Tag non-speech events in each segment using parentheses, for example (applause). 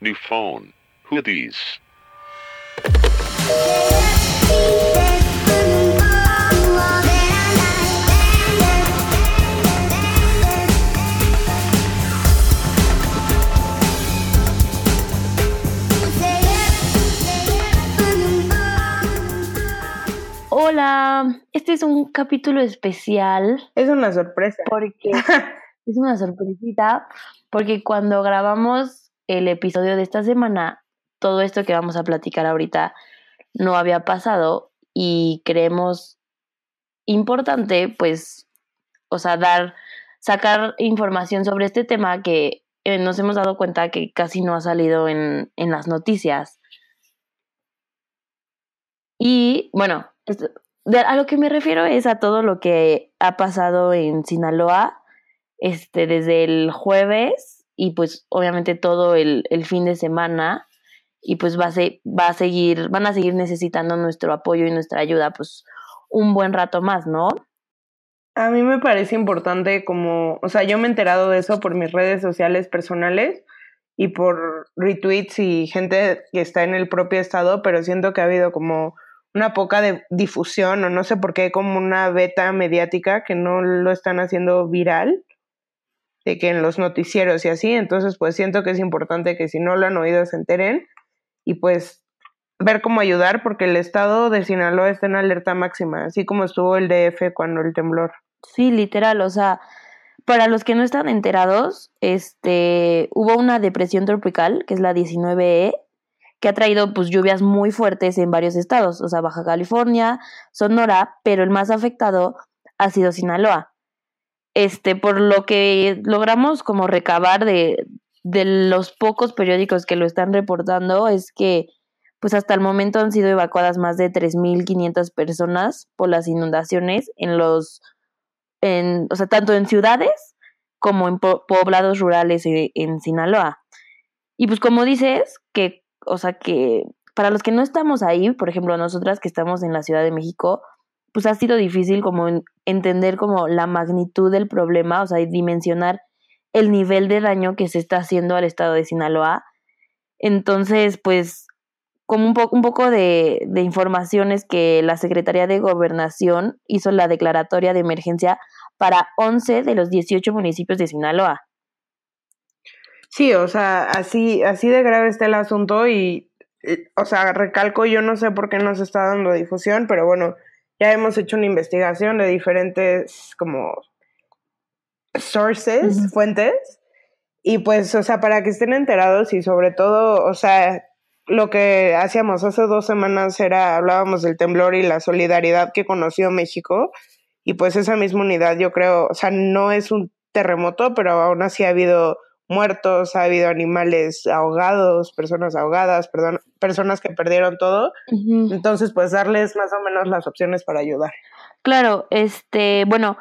New phone. Who these? Hola, este es un capítulo especial Es una sorpresa. porque (laughs) es una sorpresita, porque cuando grabamos el episodio de esta semana, todo esto que vamos a platicar ahorita no había pasado y creemos importante, pues, o sea, dar, sacar información sobre este tema que eh, nos hemos dado cuenta que casi no ha salido en, en las noticias. Y bueno, a lo que me refiero es a todo lo que ha pasado en Sinaloa este, desde el jueves y pues obviamente todo el, el fin de semana y pues va a, se- va a seguir, van a seguir necesitando nuestro apoyo y nuestra ayuda pues un buen rato más, ¿no? A mí me parece importante como, o sea, yo me he enterado de eso por mis redes sociales personales y por retweets y gente que está en el propio estado, pero siento que ha habido como una poca de difusión o no sé por qué como una beta mediática que no lo están haciendo viral de que en los noticieros y así, entonces pues siento que es importante que si no lo han oído se enteren y pues ver cómo ayudar porque el estado de Sinaloa está en alerta máxima, así como estuvo el DF cuando el temblor. Sí, literal, o sea, para los que no están enterados, este, hubo una depresión tropical, que es la 19E, que ha traído pues lluvias muy fuertes en varios estados, o sea, Baja California, Sonora, pero el más afectado ha sido Sinaloa. Este, por lo que logramos como recabar de, de los pocos periódicos que lo están reportando es que pues hasta el momento han sido evacuadas más de 3.500 personas por las inundaciones en los en, o sea, tanto en ciudades como en po- poblados rurales en, en Sinaloa. Y pues como dices, que, o sea, que para los que no estamos ahí, por ejemplo, nosotras que estamos en la Ciudad de México, pues ha sido difícil como en- entender como la magnitud del problema, o sea, y dimensionar el nivel de daño que se está haciendo al estado de Sinaloa. Entonces, pues, como un, un poco de, de información es que la Secretaría de Gobernación hizo la declaratoria de emergencia para 11 de los 18 municipios de Sinaloa. Sí, o sea, así, así de grave está el asunto y, eh, o sea, recalco, yo no sé por qué no se está dando difusión, pero bueno, ya hemos hecho una investigación de diferentes como sources, fuentes, y pues, o sea, para que estén enterados y sobre todo, o sea, lo que hacíamos hace dos semanas era, hablábamos del temblor y la solidaridad que conoció México, y pues esa misma unidad yo creo, o sea, no es un terremoto, pero aún así ha habido muertos, ha habido animales ahogados, personas ahogadas, perdón, personas que perdieron todo. Entonces, pues darles más o menos las opciones para ayudar. Claro, este, bueno,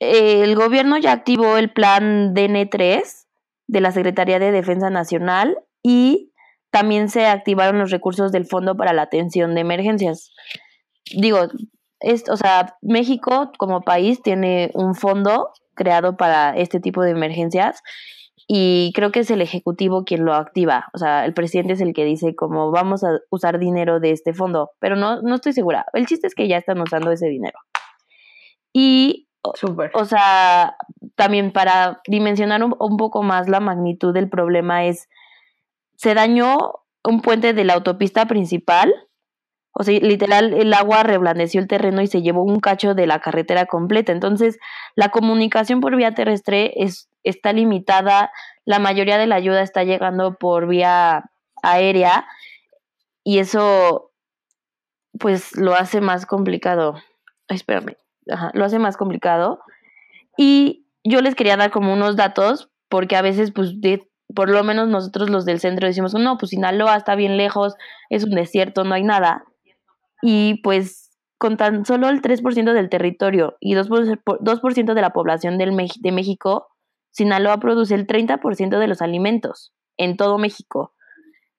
eh, el gobierno ya activó el plan DN3 de la Secretaría de Defensa Nacional y también se activaron los recursos del Fondo para la Atención de Emergencias. Digo, es, o sea, México como país tiene un fondo creado para este tipo de emergencias y creo que es el ejecutivo quien lo activa. O sea, el presidente es el que dice como vamos a usar dinero de este fondo, pero no, no estoy segura. El chiste es que ya están usando ese dinero. Y, Súper. o sea, también para dimensionar un, un poco más la magnitud del problema es, se dañó un puente de la autopista principal. O sea, literal, el agua reblandeció el terreno y se llevó un cacho de la carretera completa. Entonces, la comunicación por vía terrestre es, está limitada. La mayoría de la ayuda está llegando por vía aérea. Y eso, pues, lo hace más complicado. Espérame. Ajá, lo hace más complicado. Y yo les quería dar como unos datos, porque a veces, pues, por lo menos nosotros los del centro decimos, no, pues Sinaloa está bien lejos, es un desierto, no hay nada. Y pues con tan solo el 3% del territorio y 2%, por- 2% de la población del de México, Sinaloa produce el 30% de los alimentos en todo México.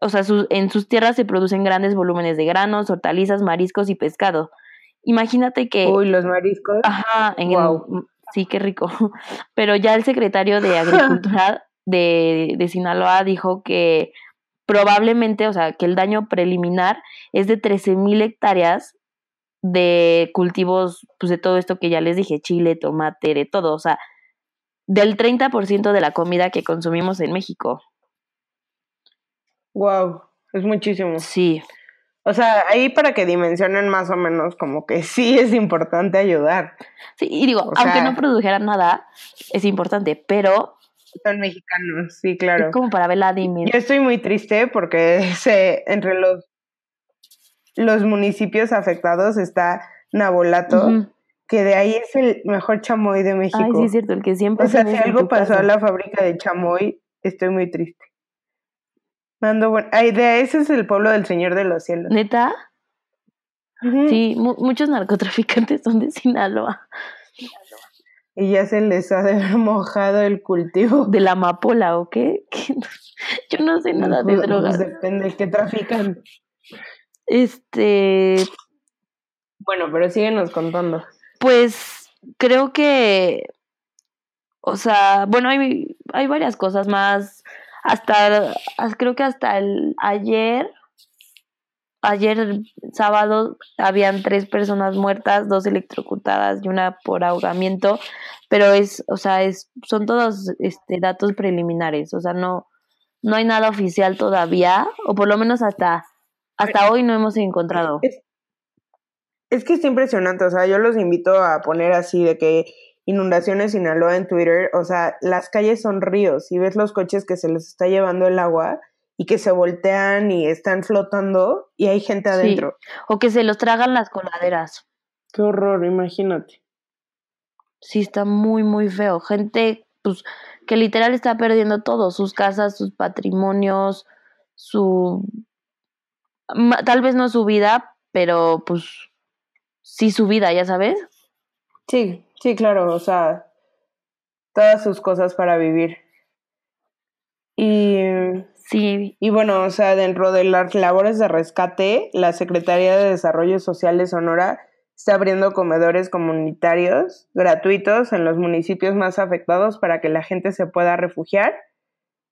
O sea, sus- en sus tierras se producen grandes volúmenes de granos, hortalizas, mariscos y pescado. Imagínate que... Uy, los mariscos. Ajá, en Guau. sí, qué rico. (laughs) Pero ya el secretario de (laughs) Agricultura de, de Sinaloa dijo que probablemente, o sea, que el daño preliminar es de 13 mil hectáreas de cultivos, pues de todo esto que ya les dije, chile, tomate, de todo, o sea, del 30% de la comida que consumimos en México. Wow, es muchísimo. Sí. O sea, ahí para que dimensionen más o menos como que sí es importante ayudar. Sí, y digo, O aunque sea- no produjeran nada, es importante, pero Son mexicanos, sí, claro. es como para ver la dimensión. Yo estoy muy triste porque (laughs) se, entre los, los municipios afectados está Nabolato, que de ahí es el mejor chamoy de México. Ay, sí, es cierto, el que siempre o sea, si algo pasó a la fábrica de chamoy, estoy muy triste. Mando buen... Ay, de ese es el pueblo del Señor de los Cielos. ¿Neta? Sí, mu- muchos narcotraficantes son de Sinaloa, Y ya se les ha de haber (laughs) mojado el cultivo. de la amapola, ¿o qué? (laughs) ¿Qué? Yo no sé nada de Pues, drogas. depende, ¿qué trafican? Este, Bueno, pero síguenos contando. Pues creo que, o sea, bueno, hay, hay varias cosas más. Hasta, as- creo que hasta el ayer, ayer sábado, habían tres personas muertas, dos electrocutadas y una por ahogamiento, pero es, o sea, es, son todos este, datos preliminares, o sea, no, no hay nada oficial todavía, o por lo menos hasta, hasta hoy no hemos encontrado. Es, es que está impresionante, o sea, yo los invito a poner así de que inundaciones Sinaloa en Twitter, o sea, las calles son ríos y ves los coches que se les está llevando el agua y que se voltean y están flotando y hay gente Sí. adentro. O que se los tragan las coladeras. Qué horror, imagínate. Sí, está muy, muy feo. Gente, pues, que literal está perdiendo todo, sus casas, sus patrimonios, su... Tal vez no su vida, pero pues sí su vida, ya sabes. Sí, sí, claro, o sea, todas sus cosas para vivir. Y Sí, Y bueno, o sea, dentro de las labores de rescate, la Secretaría de Desarrollo Social de Sonora está abriendo comedores comunitarios gratuitos en los municipios más afectados para que la gente se pueda refugiar.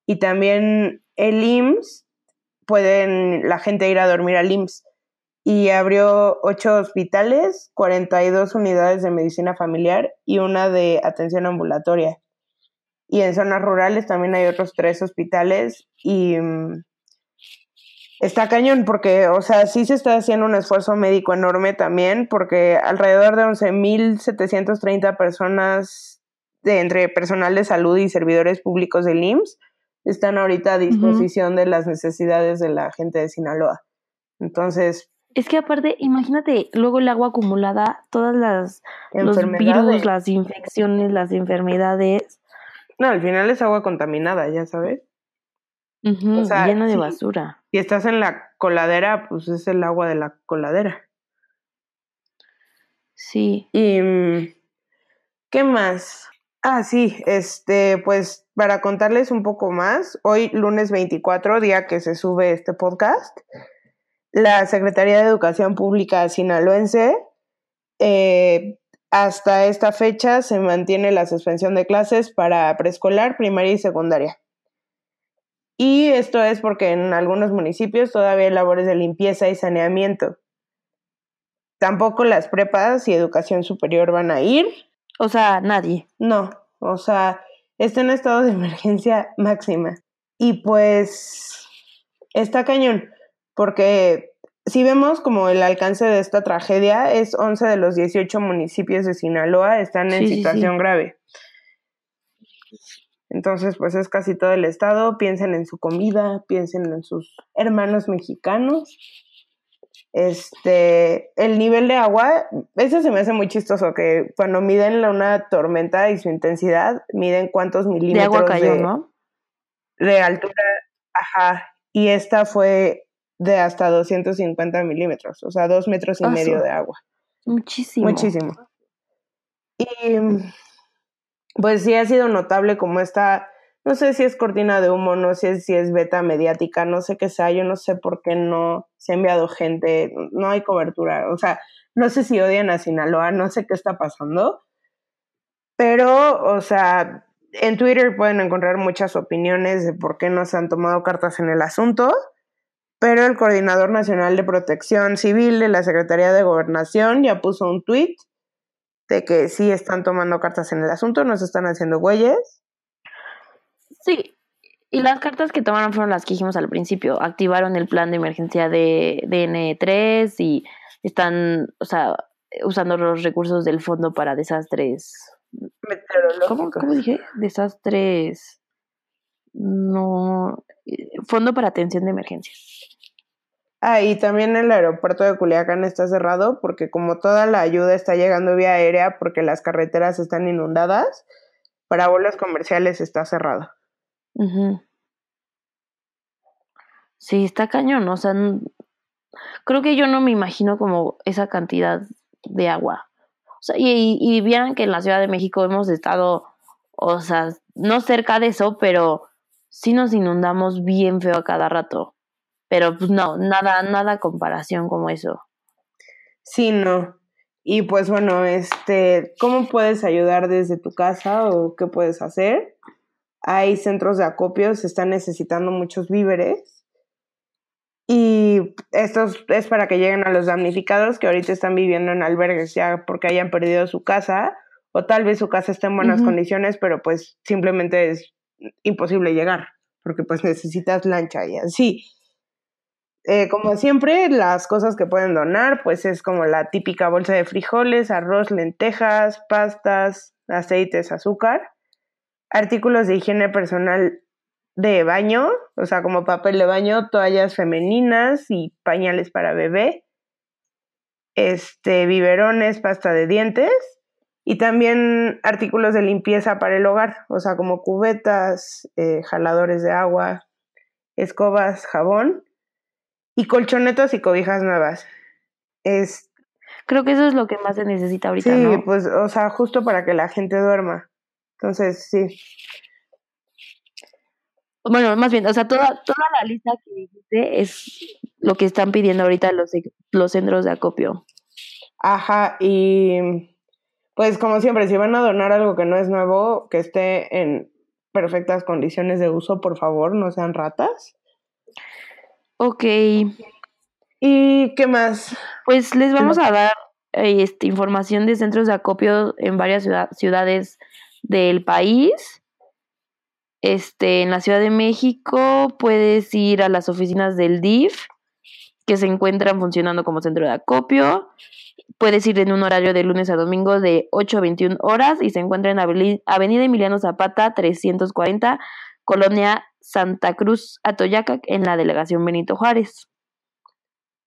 Y también el IMSS, pueden la gente ir a dormir al IMSS. Y abrió ocho hospitales, 42 unidades de medicina familiar y una de atención ambulatoria y en zonas rurales también hay otros tres hospitales y mm, está cañón porque, o sea, sí se está haciendo un esfuerzo médico enorme también porque alrededor de 11.730 personas de entre personal de salud y servidores públicos del IMSS están ahorita a disposición de las necesidades de la gente de Sinaloa. Entonces, es que aparte, imagínate luego el agua acumulada, todas las los virus, las infecciones, las enfermedades, No, al final es agua contaminada, ya sabes. ujú, O sea, llena de sí. basura. Si estás en la coladera, pues es el agua de la coladera. Sí. Y mm, ¿qué más? Ah, sí, este, pues para contarles un poco más, hoy lunes 24, día que se sube este podcast, la Secretaría de Educación Pública sinaloense eh, hasta esta fecha se mantiene la suspensión de clases para preescolar, primaria y secundaria. Y esto es porque en algunos municipios todavía hay labores de limpieza y saneamiento. Tampoco las prepas y educación superior van a ir. O sea, nadie. No, o sea, está en estado de (laughs) emergencia máxima. Y pues está cañón, porque si vemos como el alcance de esta tragedia, es 11 de los 18 municipios de Sinaloa están en Sí, sí, sí. situación grave. Entonces, pues es casi todo el estado. Piensen en su comida, piensen en sus hermanos mexicanos. Este, el nivel de agua, eso se me hace muy chistoso, que cuando miden una tormenta y su intensidad, miden cuántos De milímetros agua cayó, de, ¿no? de altura, ajá, y esta fue de hasta 250 milímetros, o sea, dos metros y Ah, medio de agua. Muchísimo. Muchísimo. Y pues sí ha sido notable como esta, no sé si es cortina de humo, no sé si es beta mediática, no sé qué sea, yo no sé por qué no se ha enviado gente, no hay cobertura, o sea, no sé si odian a Sinaloa, no sé qué está pasando, pero, o sea, En Twitter pueden encontrar muchas opiniones de por qué no se han tomado cartas en el asunto, pero el Coordinador Nacional de Protección Civil de la Secretaría de Gobernación ya puso un tweet de que sí están tomando cartas en el asunto, no se están haciendo güeyes. Sí, y las cartas que tomaron fueron las que dijimos al principio. Activaron el plan de emergencia de DN3 y están, o sea, usando los recursos del Fondo para Desastres. ¿Cómo, ¿Cómo dije? Desastres. No. Fondo para Atención de Emergencias. Ah, y también el aeropuerto de Culiacán está cerrado porque como toda la ayuda está llegando vía aérea porque las carreteras están inundadas, para vuelos comerciales está cerrado. Sí, está cañón, o sea, creo que yo no me imagino como esa cantidad de agua. O sea, y, y vieran que en la Ciudad de México hemos estado, o sea, no cerca de eso, pero sí nos inundamos bien feo a cada rato. Pero pues no, nada, nada comparación como eso. Sí, no. Y pues bueno, este, ¿cómo puedes ayudar desde tu casa o qué puedes hacer? Hay centros de acopio, se están necesitando muchos víveres. Y esto es para que lleguen a los damnificados que ahorita están viviendo en albergues ya porque hayan perdido su casa o tal vez su casa esté en buenas condiciones, pero pues simplemente es imposible llegar porque pues necesitas lancha y así. Eh, como siempre, las cosas que pueden donar, pues es como la típica bolsa de frijoles, arroz, lentejas, pastas, aceites, azúcar, artículos de higiene personal de baño, o sea, como papel de baño, toallas femeninas y pañales para bebé, este, biberones, pasta de dientes y también artículos de limpieza para el hogar, o sea, como cubetas, eh, jaladores de agua, escobas, jabón y colchonetas y cobijas nuevas. Es, Creo que eso es lo que más se necesita ahorita, sí, pues, o sea, justo para que la gente duerma. Entonces, sí. Bueno, más bien, o sea, toda, toda la lista que dijiste es lo que están pidiendo ahorita los, los centros de acopio. Ajá, y pues como siempre, si van a donar algo que no es nuevo, que esté en perfectas condiciones de uso, por favor, no sean ratas. Ok. ¿Y qué más? Pues les vamos a dar eh, este, información de centros de acopio en varias ciudades del país. Este, en la Ciudad de México puedes ir a las oficinas del DIF que se encuentran funcionando como centro de acopio. Puedes ir en un horario de lunes a domingo de 8 a 21 horas y se encuentra en Avenida Emiliano Zapata 340, Colonia Santa Cruz Atoyaca, en la delegación Benito Juárez.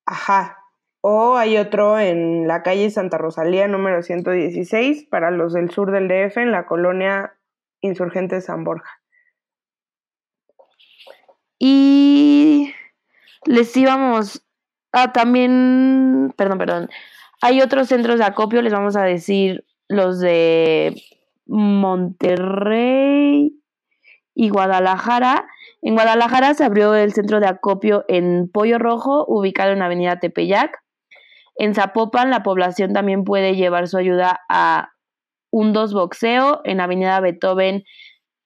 Ajá. O hay otro en la calle Santa Rosalía número 116 para los del sur del DF en la colonia Insurgente San Borja. Y les íbamos a también, perdón, perdón, hay otros centros de acopio, les vamos a decir los de Monterrey, y Guadalajara. En Guadalajara se abrió el centro de acopio en Pollo Rojo, ubicado en Avenida Tepeyac. En Zapopan, la población también puede llevar su ayuda a un dos boxeo en Avenida Beethoven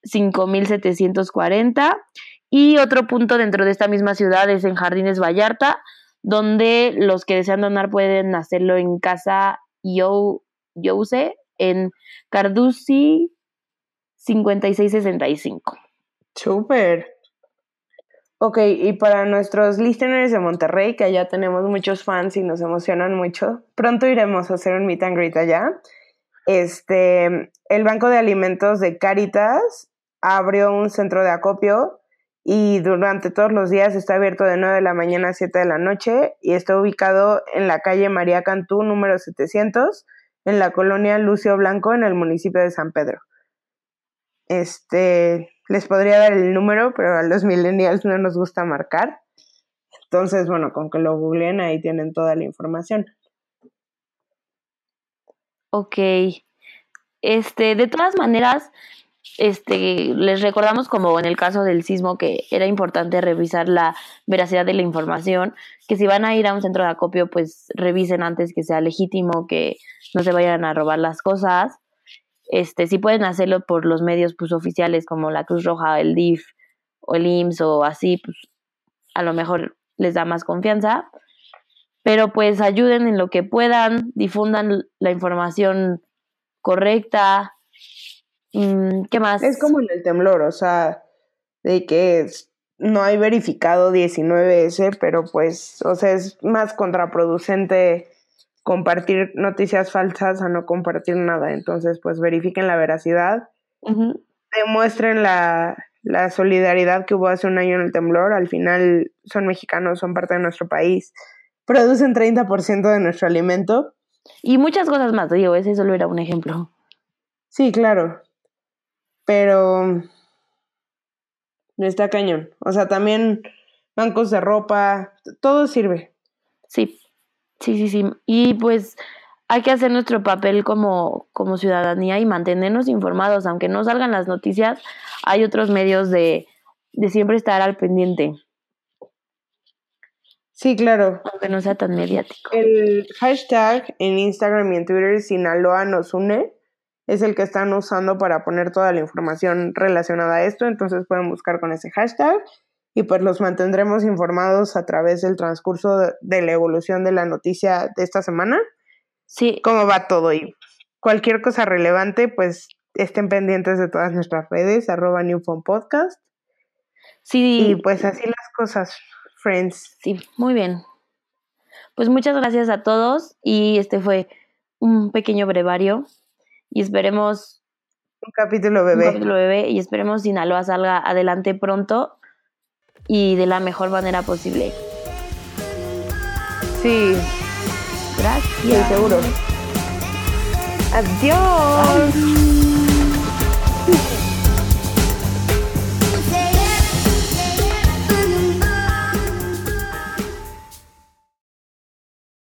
5740. Y otro punto dentro de esta misma ciudad es en Jardines Vallarta, donde los que desean donar pueden hacerlo en casa Yo, Youse, en Carduci 5665. Súper. Ok, y para nuestros listeners de Monterrey, que allá tenemos muchos fans y nos emocionan mucho, pronto iremos a hacer un meet and greet allá. Este, el Banco de Alimentos de Caritas abrió un centro de acopio y durante todos los días está abierto de 9 de la mañana a 7 de la noche y está ubicado en la calle María Cantú número 700 en la colonia Lucio Blanco en el municipio de San Pedro. Este, les podría dar el número, pero a los millennials no nos gusta marcar. Entonces, bueno, con que lo googleen ahí tienen toda la información. Ok. Este, de todas maneras, este, les recordamos como en el caso del sismo que era importante revisar la veracidad de la información, que si van a ir a un centro de acopio, pues revisen antes que sea legítimo, que no se vayan a robar las cosas este, sí pueden hacerlo por los medios pues oficiales como la Cruz Roja, el DIF o el IMSS o así, pues a lo mejor les da más confianza, pero pues ayuden en lo que puedan, difundan la información correcta. Mm, ¿Qué más? Es como en el temblor, o sea, de que no hay verificado 19S, pero pues, o sea, es más contraproducente compartir noticias falsas a no compartir nada. Entonces, pues verifiquen la veracidad, demuestren la, la solidaridad que hubo hace un año en el temblor. Al final son mexicanos, son parte de nuestro país, producen 30% de nuestro alimento. Y muchas cosas más, digo, ese solo era un ejemplo. Sí, claro. Pero está cañón. O sea, también bancos de ropa, todo sirve. Sí, Sí, sí, sí. Y pues hay que hacer nuestro papel como, como ciudadanía y mantenernos informados. Aunque no salgan las noticias, hay otros medios de, de siempre estar al pendiente. Sí, claro. Aunque no sea tan mediático. El hashtag en Instagram y en Twitter Sinaloa nos une es el que están usando para poner toda la información relacionada a esto, entonces pueden buscar con ese hashtag y pues los mantendremos informados a través del transcurso de, la evolución de la noticia de esta semana. Sí. Cómo va todo y cualquier cosa relevante, pues estén pendientes de todas nuestras redes, arroba Podcast. Sí. Y pues así las cosas, friends. Sí, muy bien. Pues muchas gracias a todos y este fue un pequeño brevario y esperemos un capítulo bebé. Un capítulo bebé y esperemos Sinaloa salga adelante pronto y de la mejor manera posible. Sí. Gracias. seguro. Adiós.